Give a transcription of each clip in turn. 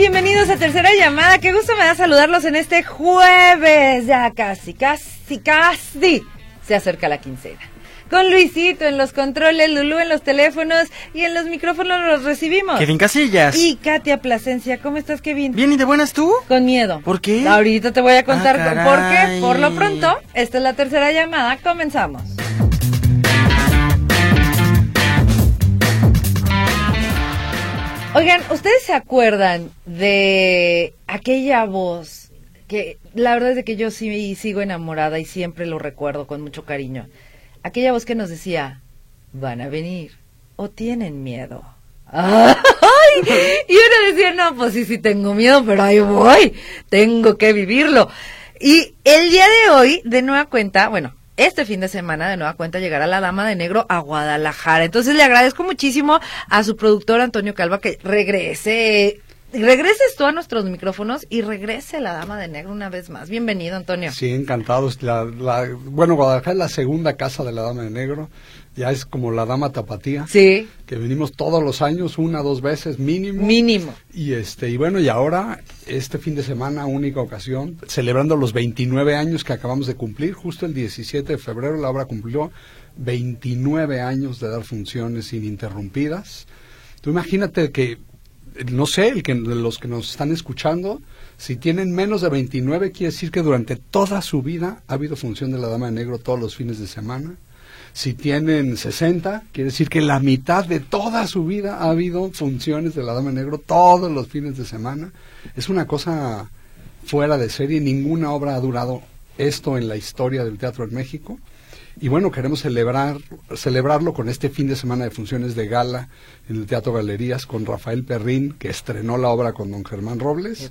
Bienvenidos a Tercera Llamada. Qué gusto me da saludarlos en este jueves. Ya casi, casi, casi se acerca la quincena. Con Luisito en los controles, Lulú en los teléfonos y en los micrófonos los recibimos. Kevin Casillas. Y Katia Plasencia. ¿Cómo estás, Kevin? Bien, ¿y de buenas tú? Con miedo. ¿Por qué? Ahorita te voy a contar ah, por qué. Por lo pronto, esta es la tercera llamada. Comenzamos. Oigan, ¿ustedes se acuerdan de aquella voz que la verdad es de que yo sí sigo enamorada y siempre lo recuerdo con mucho cariño? Aquella voz que nos decía, van a venir o tienen miedo. ¡Ay! Y uno decía, no, pues sí, sí tengo miedo, pero ahí voy, tengo que vivirlo. Y el día de hoy, de nueva cuenta, bueno, este fin de semana de nueva cuenta llegará la Dama de Negro a Guadalajara. Entonces le agradezco muchísimo a su productor Antonio Calva que regrese regreses tú a nuestros micrófonos y regrese la Dama de Negro una vez más. Bienvenido, Antonio. Sí, encantado. bueno, Guadalajara es la segunda casa de la Dama de Negro ya es como la dama tapatía. Sí. Que venimos todos los años, una, dos veces mínimo. Mínimo. Y este, y bueno, y ahora, este fin de semana, única ocasión, celebrando los 29 años que acabamos de cumplir, justo el 17 de febrero la obra cumplió 29 años de dar funciones ininterrumpidas. Tú imagínate que, no sé, el que, los que nos están escuchando, si tienen menos de 29, quiere decir que durante toda su vida ha habido función de la Dama de Negro todos los fines de semana si tienen 60, quiere decir que la mitad de toda su vida ha habido funciones de la Dama Negro todos los fines de semana. Es una cosa fuera de serie, ninguna obra ha durado esto en la historia del teatro en México. Y bueno, queremos celebrar, celebrarlo con este fin de semana de funciones de gala en el Teatro Galerías con Rafael Perrín, que estrenó la obra con don Germán Robles,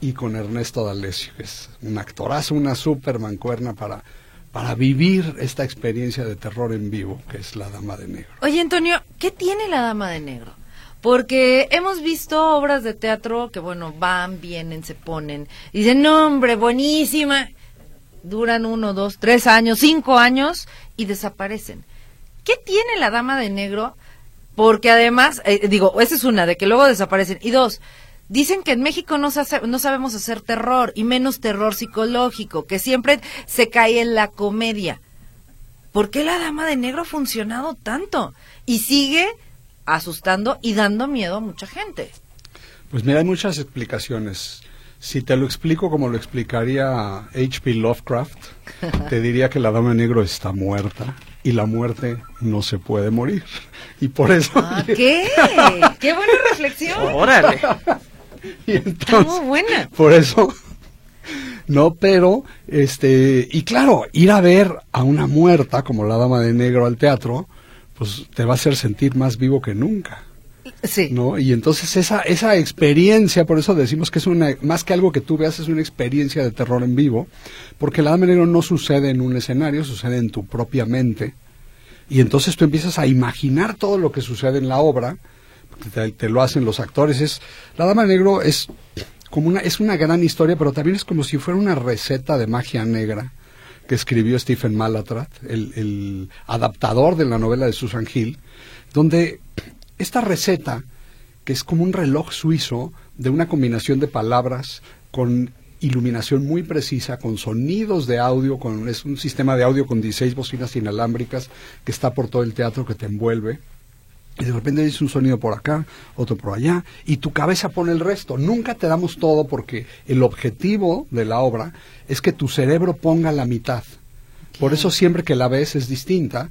y con Ernesto D'Alessio, que es un actorazo, una super mancuerna para para vivir esta experiencia de terror en vivo, que es La Dama de Negro. Oye, Antonio, ¿qué tiene La Dama de Negro? Porque hemos visto obras de teatro que, bueno, van, vienen, se ponen, y dicen, no, hombre, buenísima. Duran uno, dos, tres años, cinco años y desaparecen. ¿Qué tiene La Dama de Negro? Porque además, eh, digo, esa es una, de que luego desaparecen. Y dos, Dicen que en México no, no sabemos hacer terror y menos terror psicológico, que siempre se cae en la comedia. ¿Por qué la Dama de Negro ha funcionado tanto? Y sigue asustando y dando miedo a mucha gente. Pues mira, hay muchas explicaciones. Si te lo explico como lo explicaría H.P. Lovecraft, te diría que la Dama de Negro está muerta y la muerte no se puede morir. Y por eso... Ah, ¿Qué? ¡Qué buena reflexión! ¡Órale! y entonces, buena. Por eso, no, pero, este, y claro, ir a ver a una muerta como la Dama de Negro al teatro, pues te va a hacer sentir más vivo que nunca. Sí. ¿No? Y entonces esa, esa experiencia, por eso decimos que es una, más que algo que tú veas, es una experiencia de terror en vivo, porque la Dama de Negro no sucede en un escenario, sucede en tu propia mente. Y entonces tú empiezas a imaginar todo lo que sucede en la obra, te, lo hacen los actores. Es, la Dama Negro es como una, es una gran historia, pero también es como si fuera una receta de magia negra que escribió Stephen Malatrat, el, el adaptador de la novela de Susan Hill, donde esta receta, que es como un reloj suizo de una combinación de palabras con iluminación muy precisa, con sonidos de audio, con, es un sistema de audio con 16 bocinas inalámbricas que está por todo el teatro que te envuelve y de repente dice un sonido por acá, otro por allá, y tu cabeza pone el resto. Nunca te damos todo porque el objetivo de la obra es que tu cerebro ponga la mitad. Por eso siempre que la ves es distinta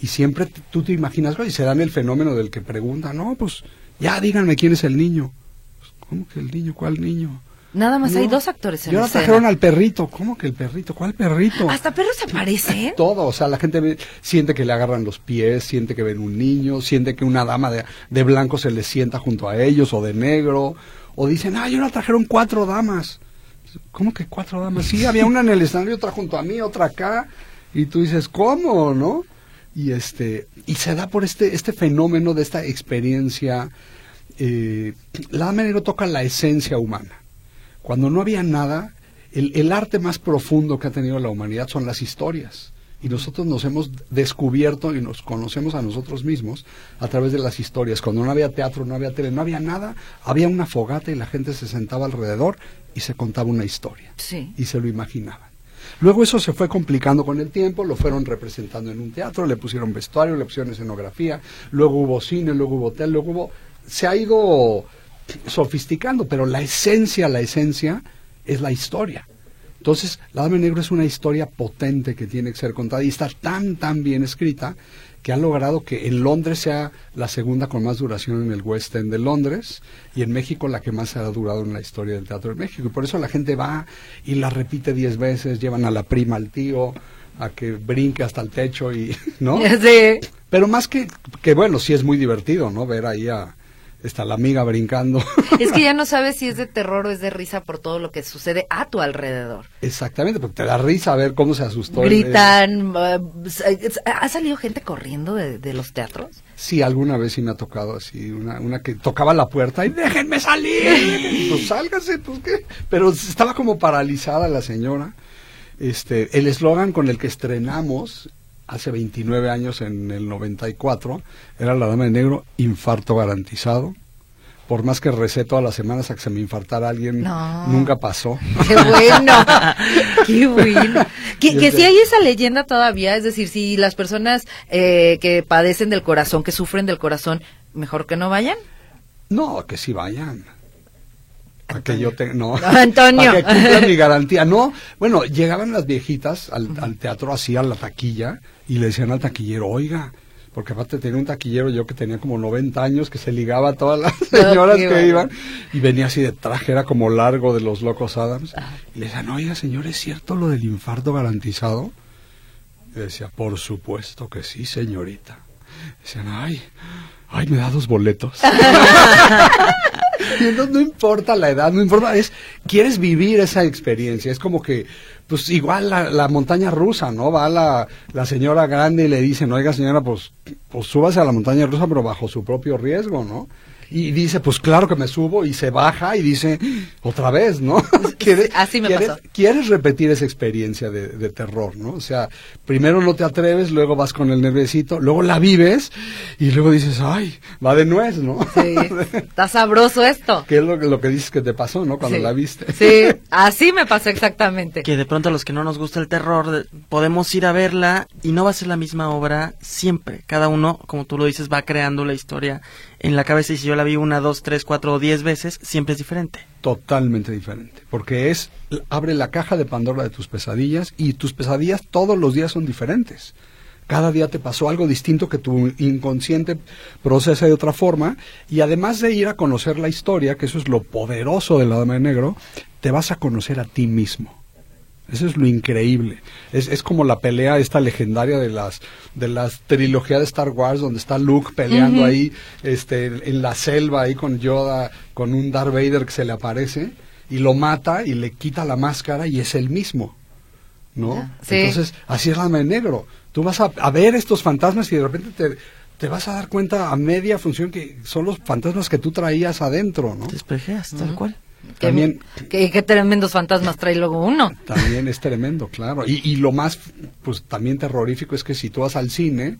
y siempre tú te imaginas, y se dan el fenómeno del que pregunta, no, pues Ya díganme quién es el niño. Pues, ¿Cómo que el niño? ¿Cuál niño? Nada más hay dos actores en Y la ahora escena. trajeron al perrito. ¿Cómo que el perrito? ¿Cuál perrito? Hasta perros aparecen. Todo, o sea, la gente ve- siente que le agarran los pies, siente que ven un niño, siente que una dama de, de blanco se le sienta junto a ellos o de negro, o dicen, ay, ahora trajeron cuatro damas. ¿Cómo que cuatro damas? Sí, había una en el escenario, otra junto a mí, otra acá, y tú dices, ¿cómo, no? Y este, y se da por este, este fenómeno de esta experiencia. Eh, la dama de negro toca la esencia humana. Cuando no había nada, el, el arte más profundo que ha tenido la humanidad son las historias. Y nosotros nos hemos descubierto y nos conocemos a nosotros mismos a través de las historias. Cuando no había teatro, no había tele, no había nada, había una fogata y la gente se sentaba alrededor y se contaba una historia. Sí. Y se lo imaginaban. Luego eso se fue complicando con el tiempo, lo fueron representando en un teatro, le pusieron vestuario, le pusieron escenografía, luego hubo cine, luego hubo hotel, luego hubo... Se ha ido sofisticando, pero la esencia, la esencia es la historia. Entonces, La Dama Negro es una historia potente que tiene que ser contada y está tan, tan bien escrita que ha logrado que en Londres sea la segunda con más duración en el West End de Londres y en México la que más ha durado en la historia del teatro de México. Y por eso la gente va y la repite diez veces, llevan a la prima, al tío, a que brinque hasta el techo y, ¿no? Sí. Pero más que, que bueno, sí es muy divertido, ¿no? Ver ahí a está la amiga brincando. Es que ya no sabes si es de terror o es de risa por todo lo que sucede a tu alrededor. Exactamente, porque te da risa ver cómo se asustó. Gritan. ¿Ha salido gente corriendo de, de los teatros? Sí, alguna vez sí me ha tocado así, una, una que tocaba la puerta y déjenme salir. pues sálgase, pues qué. Pero estaba como paralizada la señora. Este, el eslogan con el que estrenamos hace 29 años en el 94 era la dama de negro, infarto garantizado. Por más que recé todas las semanas a que se me infartara alguien, No. nunca pasó. ¡Qué bueno! ¡Qué bueno! Que, que Desde- sí hay esa leyenda todavía, es decir, si las personas eh, que padecen del corazón, que sufren del corazón, mejor que no vayan. No, que sí vayan. Para que yo te, no. Antonio. Para que cumplan mi garantía. No, bueno, llegaban las viejitas al, al teatro así a la taquilla y le decían al taquillero, oiga, porque aparte tenía un taquillero yo que tenía como 90 años que se ligaba a todas las señoras que bueno. iban y venía así de traje, era como largo de los locos Adams. Y le decían, oiga, señor, ¿es cierto lo del infarto garantizado? Y decía, por supuesto que sí, señorita. Decían, ay, ay, me da dos boletos. Entonces no importa la edad, no importa, es, quieres vivir esa experiencia, es como que, pues igual la, la montaña rusa, ¿no? Va la, la señora grande y le dicen, oiga señora, pues, pues súbase a la montaña rusa, pero bajo su propio riesgo, ¿no? Y dice, pues claro que me subo, y se baja y dice, otra vez, ¿no? ¿Quieres, así me quieres- pasó. quieres repetir esa experiencia de, de terror, ¿no? O sea, primero no te atreves, luego vas con el nerviosito, luego la vives y luego dices, ay, va de nuez, ¿no? Sí, está sabroso esto. que es lo, que- lo que dices que te pasó, ¿no? Cuando Sí. la viste. Sí, así me pasó exactamente. que de pronto a los que no nos gusta el terror de- podemos ir a verla y no va a ser la misma obra siempre. Cada uno, como tú lo dices, va creando la historia en la cabeza y si yo la vi una, dos, tres, cuatro o diez veces, siempre es diferente. Totalmente diferente. Porque es, abre la caja de Pandora de tus pesadillas y tus pesadillas todos los días son diferentes. Cada día te pasó algo distinto que tu inconsciente procesa de otra forma y además de ir a conocer la historia, que eso es lo poderoso de la Dama de Negro, te vas a conocer a ti mismo. Eso es lo increíble. Es, es como la pelea esta legendaria de las de las trilogías de Star Wars donde está Luke peleando ahí este en la selva ahí con Yoda con un Darth Vader que se le aparece y lo mata y le quita la máscara y es el mismo. ¿No? Sí. Entonces, así es la de negro. Tú vas a, a ver estos fantasmas y de repente te, te vas a dar cuenta a media función que son los fantasmas que tú traías adentro, ¿no? Te espejeas, tal cual. También- qué- qué tremendos fantasmas trae luego uno. También es tremendo, claro. Y, y lo más, pues también terrorífico es que si tú vas al cine,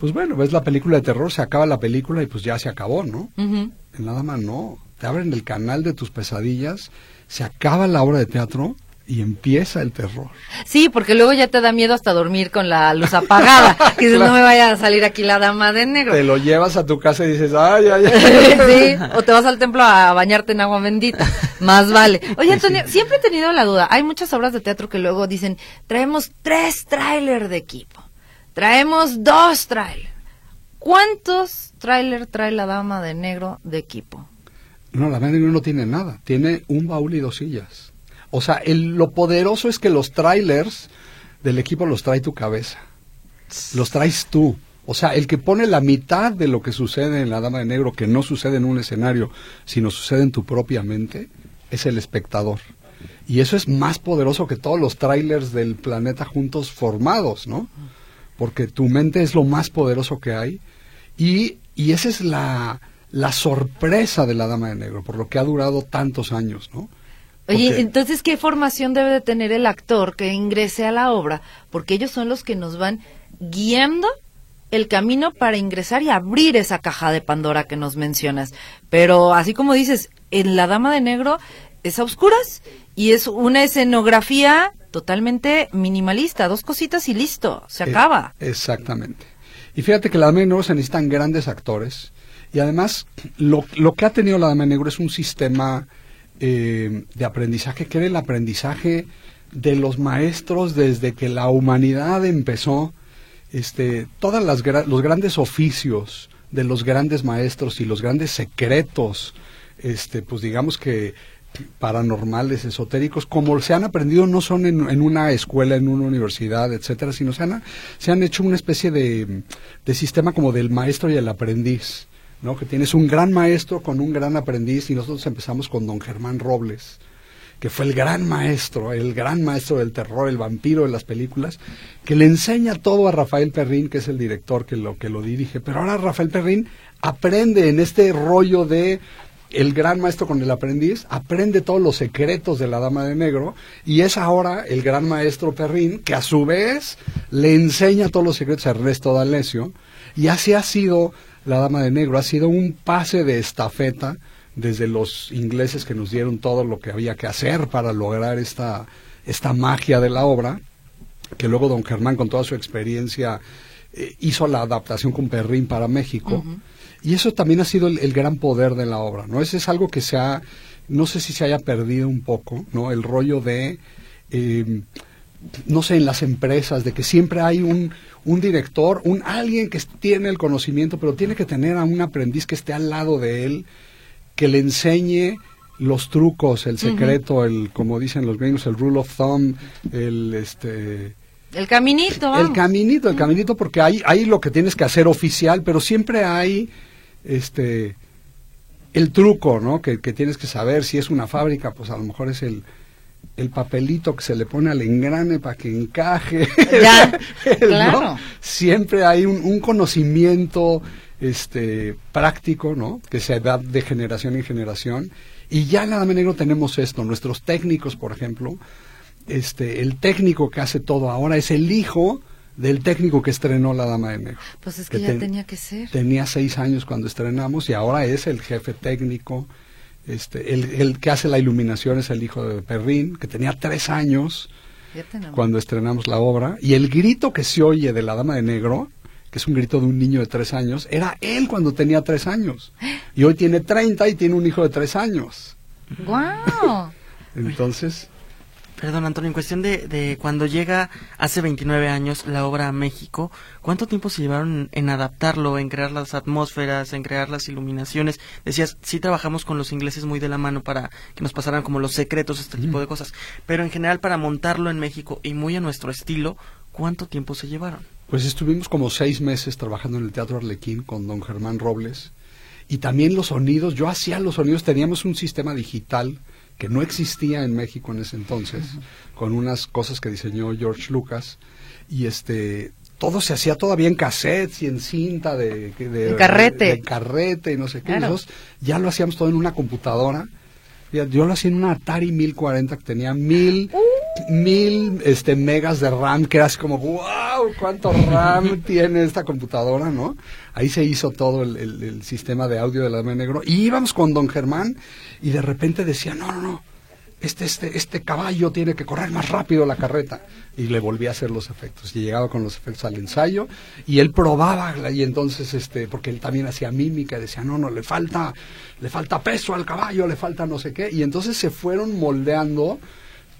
pues bueno, ves la película de terror, se acaba la película y pues ya se acabó, ¿no? En nada más no. Te abren el canal de tus pesadillas, se acaba la obra de teatro y empieza el terror. Sí, porque luego ya te da miedo hasta dormir con la luz apagada. Que dices, Claro. no me vaya a salir aquí la dama de negro. Te lo llevas a tu casa y dices, ay, ay, ay. sí, o te vas al templo a bañarte en agua bendita. Más vale. Oye, Antonio, siempre he tenido la duda. Hay muchas obras de teatro que luego dicen, traemos tres trailers de equipo. Traemos dos trailers. ¿Cuántos tráiler trae la dama de negro de equipo? No, la dama de negro no tiene nada. Tiene un baúl y dos sillas. O sea, el- lo poderoso es que los trailers del equipo los trae tu cabeza. Los traes tú. O sea, el que pone la mitad de lo que sucede en la Dama de Negro, que no sucede en un escenario, sino sucede en tu propia mente, es el espectador. Y eso es más poderoso que todos los trailers del planeta juntos formados, ¿no? Porque tu mente es lo más poderoso que hay. Y, y esa es la, la sorpresa de la Dama de Negro, por lo que ha durado tantos años, ¿no? Oye, entonces, ¿qué formación debe de tener el actor que ingrese a la obra? Porque ellos son los que nos van guiando el camino para ingresar y abrir esa caja de Pandora que nos mencionas. Pero así como dices, en La Dama de Negro es a oscuras y es una escenografía totalmente minimalista, dos cositas y listo, se Eh, acaba. exactamente. Y fíjate que la Dama de Negro se necesitan grandes actores. Y además, lo, lo que ha tenido la Dama de Negro es un sistema eh, de aprendizaje, que era el aprendizaje de los maestros desde que la humanidad empezó. Este, gra- los grandes oficios de los grandes maestros y los grandes secretos, este, pues digamos que paranormales, esotéricos, como se han aprendido no son en, en una escuela, en una universidad, etcétera, sino se han, se han hecho una especie de, de sistema como del maestro y el aprendiz, Que tienes un gran maestro con un gran aprendiz y nosotros empezamos con don Germán Robles, que fue el gran maestro, el gran maestro del terror, el vampiro de las películas, que le enseña todo a Rafael Perrín, que es el director que lo que lo dirige. Pero ahora Rafael Perrín aprende en este rollo de el gran maestro con el aprendiz, aprende todos los secretos de la dama de negro y es ahora el gran maestro Perrín que a su vez le enseña todos los secretos a Ernesto D'Alessio y así ha sido la dama de negro, ha sido un pase de estafeta desde los ingleses que nos dieron todo lo que había que hacer para lograr esta, esta magia de la obra, que luego don Germán con toda su experiencia eh, hizo la adaptación con Perrín para México. Y eso también ha sido el, el gran poder de la obra, ¿no? Ese es algo que se ha, no sé si se haya perdido un poco, ¿no? El rollo de, eh, no sé, en las empresas, de que siempre hay un, un director, un alguien que tiene el conocimiento, pero tiene que tener a un aprendiz que esté al lado de él, que le enseñe los trucos, el secreto, el, como dicen los gringos, el rule of thumb, el, este, El caminito. el caminito, el caminito, porque hay, hay lo que tienes que hacer oficial, pero siempre hay este el truco, ¿no? Que, que tienes que saber si es una fábrica, pues a lo mejor es el, el papelito que se le pone al engrane para que encaje. Ya, ¿no? claro. Siempre hay un, un conocimiento este práctico, ¿no? Que se da de generación en generación. Y ya en la Dama Negro tenemos esto. Nuestros técnicos, por ejemplo, este, el técnico que hace todo ahora es el hijo del técnico que estrenó La Dama de Negro. Pues es que, que ya ten- tenía que ser. Tenía seis años cuando estrenamos y ahora es el jefe técnico. Este, el, el que hace la iluminación es el hijo de Perrín, que tenía tres años cuando estrenamos la obra. Y el grito que se oye de la Dama de Negro, que es un grito de un niño de tres años, era él cuando tenía tres años. Y hoy tiene 30 y tiene un hijo de tres años. ¡Guau! Entonces, Perdón, Antonio, en cuestión de, de cuando llega hace 29 años la obra a México, ¿cuánto tiempo se llevaron en adaptarlo, en crear las atmósferas, en crear las iluminaciones? Decías, sí trabajamos con los ingleses muy de la mano para que nos pasaran como los secretos, este tipo de cosas, pero en general para montarlo en México y muy a nuestro estilo, ¿cuánto tiempo se llevaron? Pues estuvimos como seis meses trabajando en el Teatro Arlequín con don Germán Robles. Y también los sonidos, yo hacía los sonidos, teníamos un sistema digital que no existía en México en ese entonces, con unas cosas que diseñó George Lucas. Y este, todo se hacía todavía en cassettes y en cinta de, de, En carrete. de carrete y no sé qué. Claro. Nosotros ya lo hacíamos todo en una computadora. Yo lo hacía en una Atari 1040 que tenía mil, mil este, megas de RAM, que era así como, wow, cuánto RAM tiene esta computadora, ¿no? Ahí se hizo todo el, el- el sistema de audio de la Dama de Negro. Y íbamos con don Germán y de repente decía, no, no, no, este, este, este caballo tiene que correr más rápido la carreta. Y le volví a hacer los efectos. Y llegaba con los efectos al ensayo y él probaba y entonces, este, porque él también hacía mímica, decía, no, no, le falta, le falta peso al caballo, le falta no sé qué. Y entonces se fueron moldeando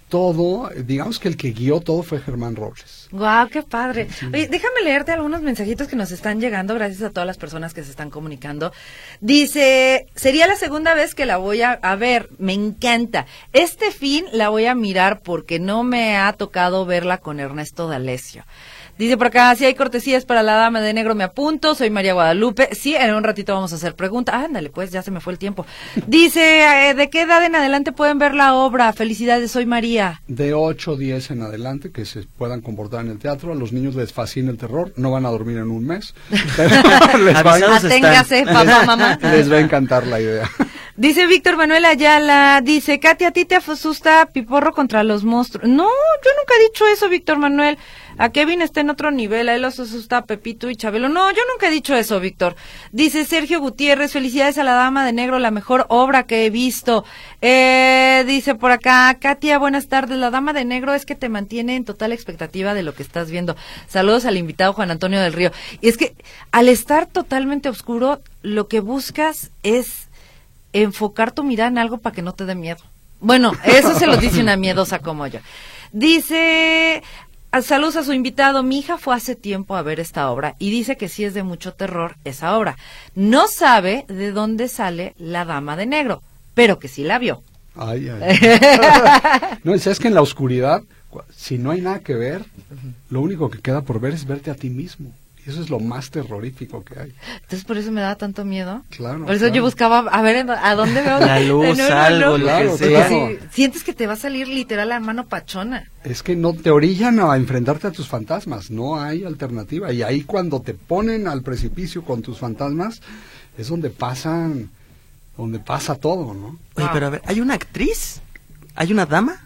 todo, digamos que el que guió todo fue Germán Robles. Guau, qué padre. Oye, déjame leerte algunos mensajitos que nos están llegando gracias a todas las personas que se están comunicando. Dice, sería la segunda vez que la voy a, a ver, me encanta. Este fin la voy a mirar porque no me ha tocado verla con Ernesto D'Alessio. Dice por acá, si hay cortesías para la dama de negro, me apunto. Soy María Guadalupe. Sí, en un ratito vamos a hacer preguntas. Ah, ándale, pues ya se me fue el tiempo. Dice, eh, ¿de qué edad en adelante pueden ver la obra? Felicidades, soy María. De 8 o 10 en adelante que se puedan comportar en el teatro. A los niños les fascina el terror. No van a dormir en un mes. Pero les, va, Aténgase, papá, mamá. les va a encantar la idea. Dice Víctor Manuel Ayala, dice, Katy, ¿a ti te asusta Piporro contra los monstruos? No, yo nunca he dicho eso, Víctor Manuel. A Kevin está en otro nivel, a él los asusta Pepito y Chabelo. No, yo nunca he dicho eso, Víctor. Dice Sergio Gutiérrez, felicidades a la Dama de Negro, la mejor obra que he visto. Eh, dice por acá, Katia, buenas tardes. La Dama de Negro es que te mantiene en total expectativa de lo que estás viendo. Saludos al invitado Juan Antonio del Río. Y es que al estar totalmente oscuro, lo que buscas es enfocar tu mirada en algo para que no te dé miedo. Bueno, eso se lo dice una miedosa como yo. Dice, a- saludos a su invitado, mi hija fue hace tiempo a ver esta obra y dice que sí es de mucho terror esa obra. No sabe de dónde sale la dama de negro, pero que sí la vio. Ay, ay. No, es que en la oscuridad, cu- si no hay nada que ver, lo único que queda por ver es verte a ti mismo. Y eso es lo más terrorífico que hay. Entonces por eso me da tanto miedo. Claro, Por eso claro. yo buscaba, a ver, ¿en- ¿a dónde veo? La luz, algo, lo Claro, que claro. sientes que te va a salir literal la mano pachona. Es que no te orillan a enfrentarte a tus fantasmas, no hay alternativa. Y ahí cuando te ponen al precipicio con tus fantasmas, es donde pasan, donde pasa todo, ¿no? Oye, pero a ver, ¿hay una actriz? ¿Hay una dama?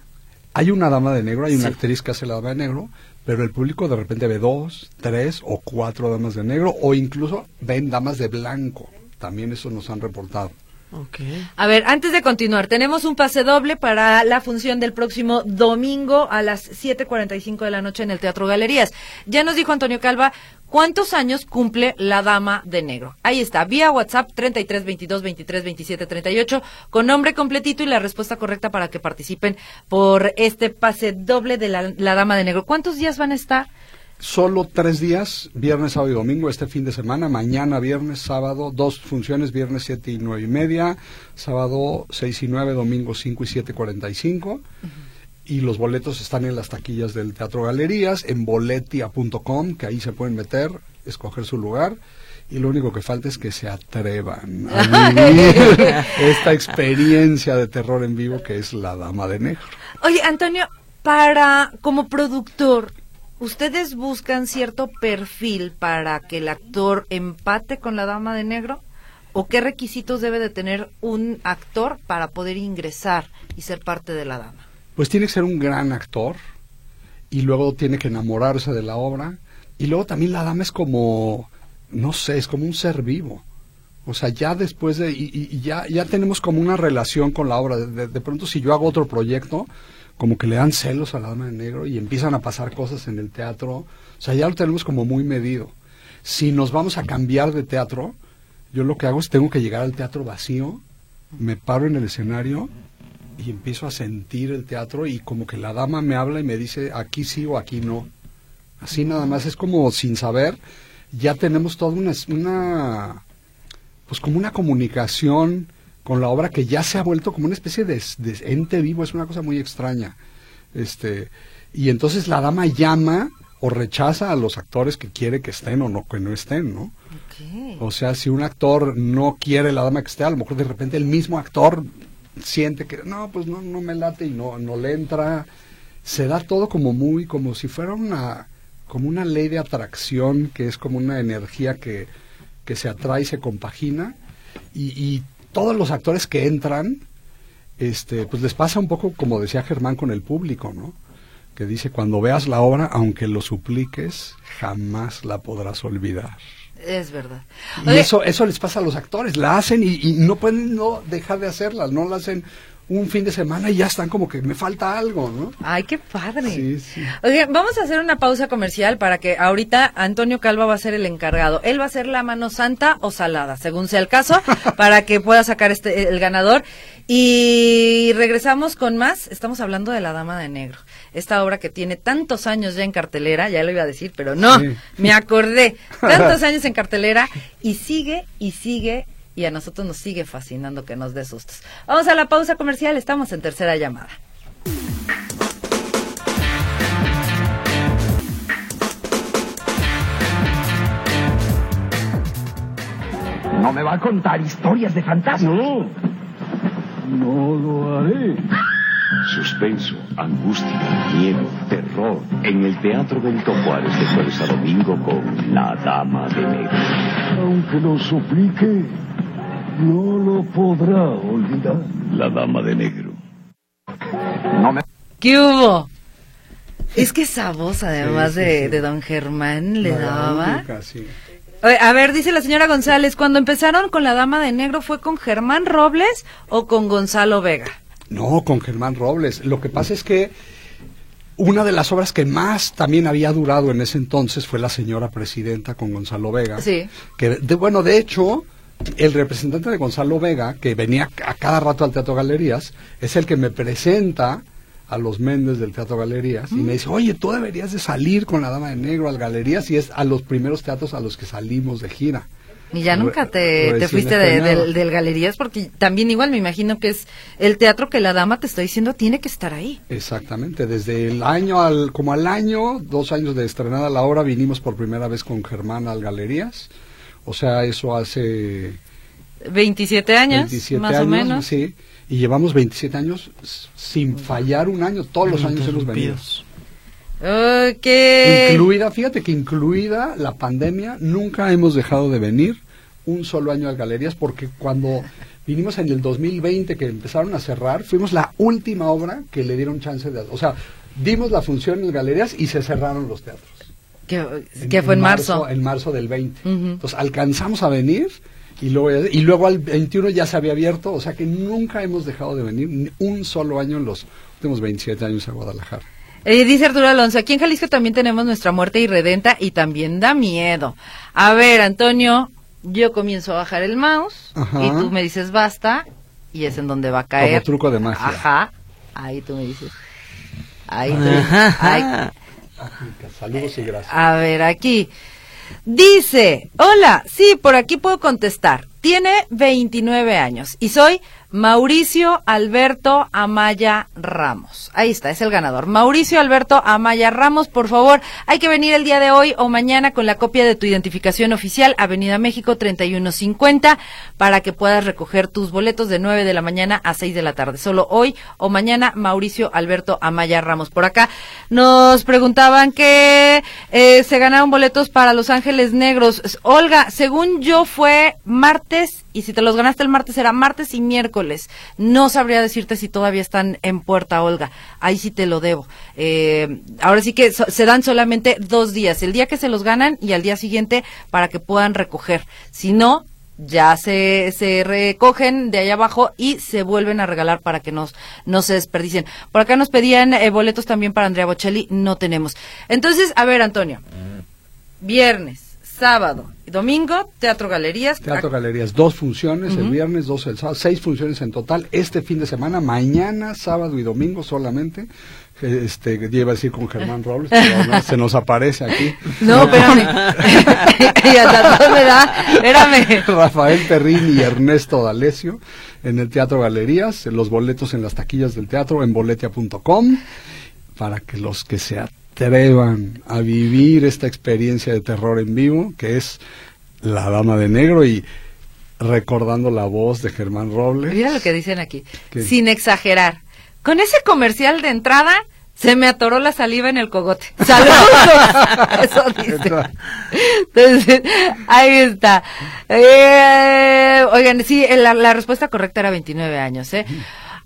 Hay una dama de negro, hay una Sí. actriz que hace la dama de negro, pero el público de repente ve dos, tres o cuatro damas de negro, o incluso ven damas de blanco. También eso nos han reportado. Ok. A ver, antes de continuar, tenemos un pase doble para la función del próximo domingo a las 7.45 de la noche en el Teatro Galerías. Ya nos dijo Antonio Calva cuántos años cumple la Dama de Negro. Ahí está, vía WhatsApp 33 22 23 27 38 con nombre completito y la respuesta correcta para que participen por este pase doble de la, la Dama de Negro. ¿Cuántos días van a estar? Solo tres días, viernes, sábado y domingo, este fin de semana. Mañana, viernes, sábado, dos funciones, viernes siete y nueve y media, sábado seis y nueve, domingo cinco y siete cuarenta y cinco. Y los boletos están en las taquillas del Teatro Galerías, en boletia.com, que ahí se pueden meter, escoger su lugar. Y lo único que falta es que se atrevan a vivir esta experiencia de terror en vivo que es La Dama de Negro. Oye, Antonio, para como productor, ¿ustedes buscan cierto perfil para que el actor empate con la dama de negro? ¿O qué requisitos debe de tener un actor para poder ingresar y ser parte de la dama? Pues tiene que ser un gran actor y luego tiene que enamorarse de la obra y luego también la dama es como, no sé, es como un ser vivo. O sea, ya después de, y, ya, ya tenemos como una relación con la obra. De, de- de pronto si yo hago otro proyecto, como que le dan celos a la dama de negro y empiezan a pasar cosas en el teatro. O sea, ya lo tenemos como muy medido. Si nos vamos a cambiar de teatro, yo lo que hago es tengo que llegar al teatro vacío, me paro en el escenario y empiezo a sentir el teatro y como que la dama me habla y me dice aquí sí o aquí no. Así nada más es como sin saber, ya tenemos toda una, una pues como una comunicación con la obra que ya se ha vuelto como una especie de, de ente vivo, es una cosa muy extraña. Este, y entonces la dama llama o rechaza a los actores que quiere que estén o no que no estén, ¿no? O sea, si un actor no quiere la dama que esté, a lo mejor de repente el mismo actor siente que no, pues no, no me late y no, no le entra. Se da todo como muy, como si fuera una, como una ley de atracción, que es como una energía que, que se atrae y se compagina. Y, todos los actores que entran, este, pues les pasa un poco como decía Germán con el público, ¿no? Que dice, cuando veas la obra, aunque lo supliques, jamás la podrás olvidar. Es verdad. Y eso, eso les pasa a los actores, la hacen y, y no pueden no dejar de hacerla, no la hacen un fin de semana y ya están como que me falta algo, ¿no? Ay, qué padre. Sí, sí. Oye, vamos a hacer una pausa comercial para que ahorita Antonio Calva va a ser el encargado. Él va a ser la mano santa o salada, según sea el caso, para que pueda sacar este el ganador. Y regresamos con más. Estamos hablando de La Dama de Negro. Esta obra que tiene tantos años ya en cartelera, ya lo iba a decir, pero no, Sí. me acordé. Tantos años en cartelera y sigue y sigue y a nosotros nos sigue fascinando que nos dé sustos. Vamos a la pausa comercial, estamos en tercera llamada. ¿No me va a contar historias de fantasmas? No, no lo haré. Suspenso, angustia, miedo, terror. En el Teatro Benito Juárez de jueves a domingo con La Dama de Negro. Aunque lo suplique, no lo podrá olvidar. La Dama de Negro. No me... ¿Qué hubo? Es que esa voz, además Sí, sí, de, sí. de don Germán, le daba. A ver, dice la señora González, cuando empezaron con la Dama de Negro, ¿fue con Germán Robles o con Gonzalo Vega? No, con Germán Robles. Lo que pasa es que una de las obras que más también había durado en ese entonces fue La Señora Presidenta con Gonzalo Vega. Sí. Que, de, bueno, de hecho, el representante de Gonzalo Vega, que venía a cada rato al Teatro Galerías, es el que me presenta a los Méndez del Teatro Galerías y me dice, oye, tú deberías de salir con la Dama de Negro al Galerías y es a los primeros teatros a los que salimos de gira. Y ya nunca te, fuiste de- del Galerías, porque también igual me imagino que es el teatro que la dama te está diciendo tiene que estar ahí. Exactamente, desde el año al, como al año, dos años de estrenada la obra, vinimos por primera vez con Germán al Galerías. O sea, eso hace 27 años, 27 más años, o menos. sí. Y llevamos 27 años sin fallar un año, todos los años hemos venido. Interrumpidos. Ok. Incluida, fíjate que incluida la pandemia, nunca hemos dejado de venir un solo año al Galerías porque cuando vinimos en el 2020 que empezaron a cerrar, fuimos la última obra que le dieron chance de... O sea, dimos la función en Galerías y se cerraron los teatros. Que, que fue en marzo. En marzo del 20. Ujú. Entonces alcanzamos a venir y luego, y luego al 21 ya se había abierto, o sea que nunca hemos dejado de venir ni un solo año en los últimos 27 años a Guadalajara. Eh, dice Arturo Alonso, aquí en Jalisco también tenemos nuestra muerte irredenta y también da miedo. A ver, Antonio, yo comienzo a bajar el mouse Ajá. y tú me dices basta y es en donde va a caer. Como truco de magia. Ajá. Ahí tú me dices. Ahí tú Ajá. ahí. Saludos y gracias. A ver, aquí. Dice, hola, sí, por aquí puedo contestar. Tiene 29 años y soy Mauricio Alberto Amaya Ramos. Ahí está, es el ganador. Mauricio Alberto Amaya Ramos, por favor, hay que venir el día de hoy o mañana con la copia de tu identificación oficial, Avenida México 3150, para que puedas recoger tus boletos de 9 de la mañana a 6 de la tarde. Solo hoy o mañana, Mauricio Alberto Amaya Ramos. Por acá nos preguntaban que eh, se ganaron boletos para Los Ángeles Negros. Olga, según yo fue martes, y si te los ganaste el martes era martes y miércoles. No sabría decirte si todavía están en puerta, Olga. Ahí sí te lo debo. Eh, ahora sí que so- se dan solamente dos días, el día que se los ganan y al día siguiente para que puedan recoger. Si no, ya se, se recogen de allá abajo y se vuelven a regalar para que nos, no se desperdicien. Por acá nos pedían eh, boletos también para Andrea Bocelli, no tenemos. Entonces, a ver, Antonio, viernes, sábado y domingo, Teatro Galerías. Teatro Galerías, dos funciones, el viernes, dos el sábado, seis funciones en total. Este fin de semana, mañana, sábado y domingo solamente. Este, iba a decir con Germán Robles, pero no, se nos aparece aquí. No, espérame. y hasta todo me da. Espérame. Rafael Perrín y Ernesto D'Alessio en el Teatro Galerías, los boletos en las taquillas del teatro en boletia.com para que los que se atrevan a vivir esta experiencia de terror en vivo, que es La Dama de Negro y recordando la voz de Germán Robles. Mira lo que dicen aquí. ¿Qué? Sin exagerar. Con ese comercial de entrada, se me atoró la saliva en el cogote. ¡Saludos! Eso dice. Entonces, ahí está. Eh, oigan, sí, la, la respuesta correcta era 29 años, ¿eh?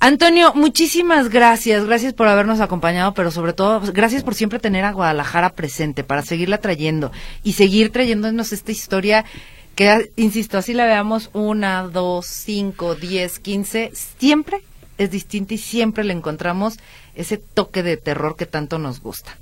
Antonio, muchísimas gracias, gracias por habernos acompañado, pero sobre todo, gracias por siempre tener a Guadalajara presente para seguirla trayendo y seguir trayéndonos esta historia que, insisto, así la veamos una, dos, cinco, diez, quince, siempre es distinta y siempre le encontramos ese toque de terror que tanto nos gusta.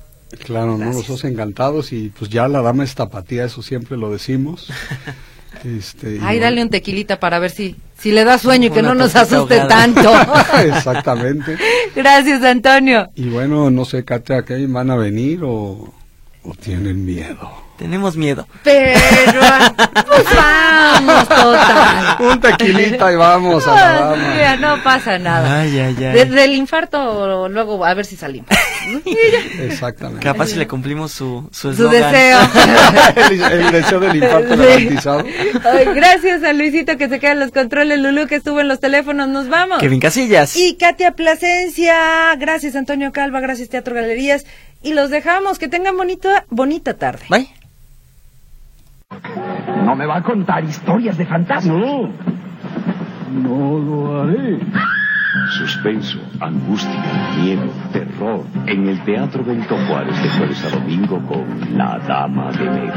Claro, ¿no? Gracias. Nosotros encantados y pues ya la dama es tapatía, eso siempre lo decimos. Este, Ay, bueno, dale un tequilita para ver si, si le da sueño y que no nos asuste ahogada. tanto. Exactamente. Gracias, Antonio. Y bueno, no sé, Katia, ¿qué van a venir o, o tienen miedo? Tenemos miedo. Pero, pues vamos, total. Un tequilita y vamos a la mira, no pasa nada. Ay, ay, ay. De- del infarto, luego a ver si salimos. Exactamente. Capaz si le cumplimos su su, Su deseo. el, el deseo del infarto Sí. garantizado. Ay, gracias a Luisito que se queda en los controles, Lulú que estuvo en los teléfonos, nos vamos. Kevin Casillas. Y Katia Plasencia, gracias Antonio Calva, gracias Teatro Galerías y los dejamos, que tengan bonita, bonita tarde. Bye. No me va a contar historias de fantasmas. No, no lo haré. Suspenso, angustia, miedo, terror. En el Teatro Benito Juárez de jueves a domingo con La Dama de Negro.